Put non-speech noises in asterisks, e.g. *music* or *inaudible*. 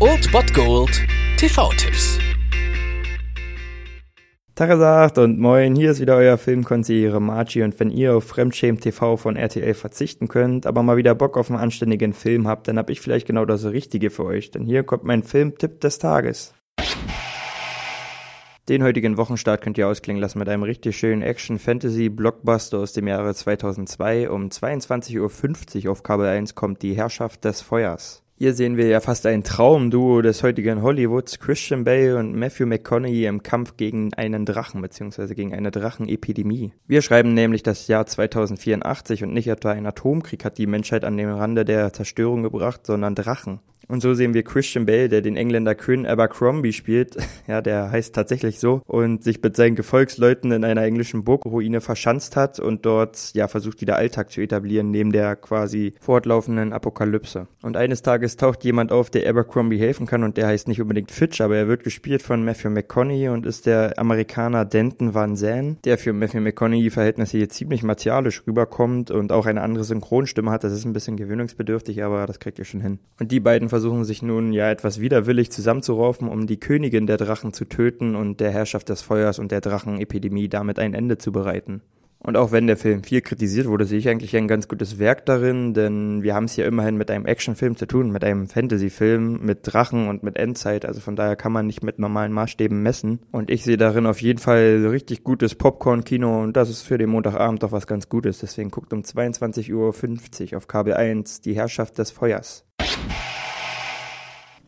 Old Bot Gold TV-Tipps. Tagesagt und moin, hier ist wieder euer Filmkonsigliere Margie und wenn ihr auf Fremdschämen TV von RTL verzichten könnt, aber mal wieder Bock auf einen anständigen Film habt, dann hab ich vielleicht genau das Richtige für euch, denn hier kommt mein Filmtipp des Tages. Den heutigen Wochenstart könnt ihr ausklingen lassen mit einem richtig schönen Action-Fantasy-Blockbuster aus dem Jahre 2002. Um 22.50 Uhr auf Kabel 1 kommt die Herrschaft des Feuers. Hier sehen wir ja fast ein Traumduo des heutigen Hollywoods, Christian Bale und Matthew McConaughey im Kampf gegen einen Drachen bzw. gegen eine Drachenepidemie. Wir schreiben nämlich das Jahr 2084 und nicht etwa ein Atomkrieg hat die Menschheit an den Rande der Zerstörung gebracht, sondern Drachen. Und so sehen wir Christian Bale, der den Engländer Quinn Abercrombie spielt, *laughs* ja, der heißt tatsächlich so, und sich mit seinen Gefolgsleuten in einer englischen Burgruine verschanzt hat und dort, ja, versucht wieder Alltag zu etablieren, neben der quasi fortlaufenden Apokalypse. Und eines Tages taucht jemand auf, der Abercrombie helfen kann und der heißt nicht unbedingt Fitch, aber er wird gespielt von Matthew McConaughey und ist der Amerikaner Denton Van Zandt, der für Matthew McConaughey Verhältnisse hier ziemlich martialisch rüberkommt und auch eine andere Synchronstimme hat. Das ist ein bisschen gewöhnungsbedürftig, aber das kriegt ihr schon hin. Und die beiden versuchen sich nun ja etwas widerwillig zusammenzuraufen, um die Königin der Drachen zu töten und der Herrschaft des Feuers und der Drachenepidemie damit ein Ende zu bereiten. Und auch wenn der Film viel kritisiert wurde, sehe ich eigentlich ein ganz gutes Werk darin, denn wir haben es hier immerhin mit einem Actionfilm zu tun, mit einem Fantasyfilm, mit Drachen und mit Endzeit. Also von daher kann man nicht mit normalen Maßstäben messen. Und ich sehe darin auf jeden Fall richtig gutes Popcorn-Kino und das ist für den Montagabend doch was ganz Gutes. Deswegen guckt um 22.50 Uhr auf Kabel 1 die Herrschaft des Feuers.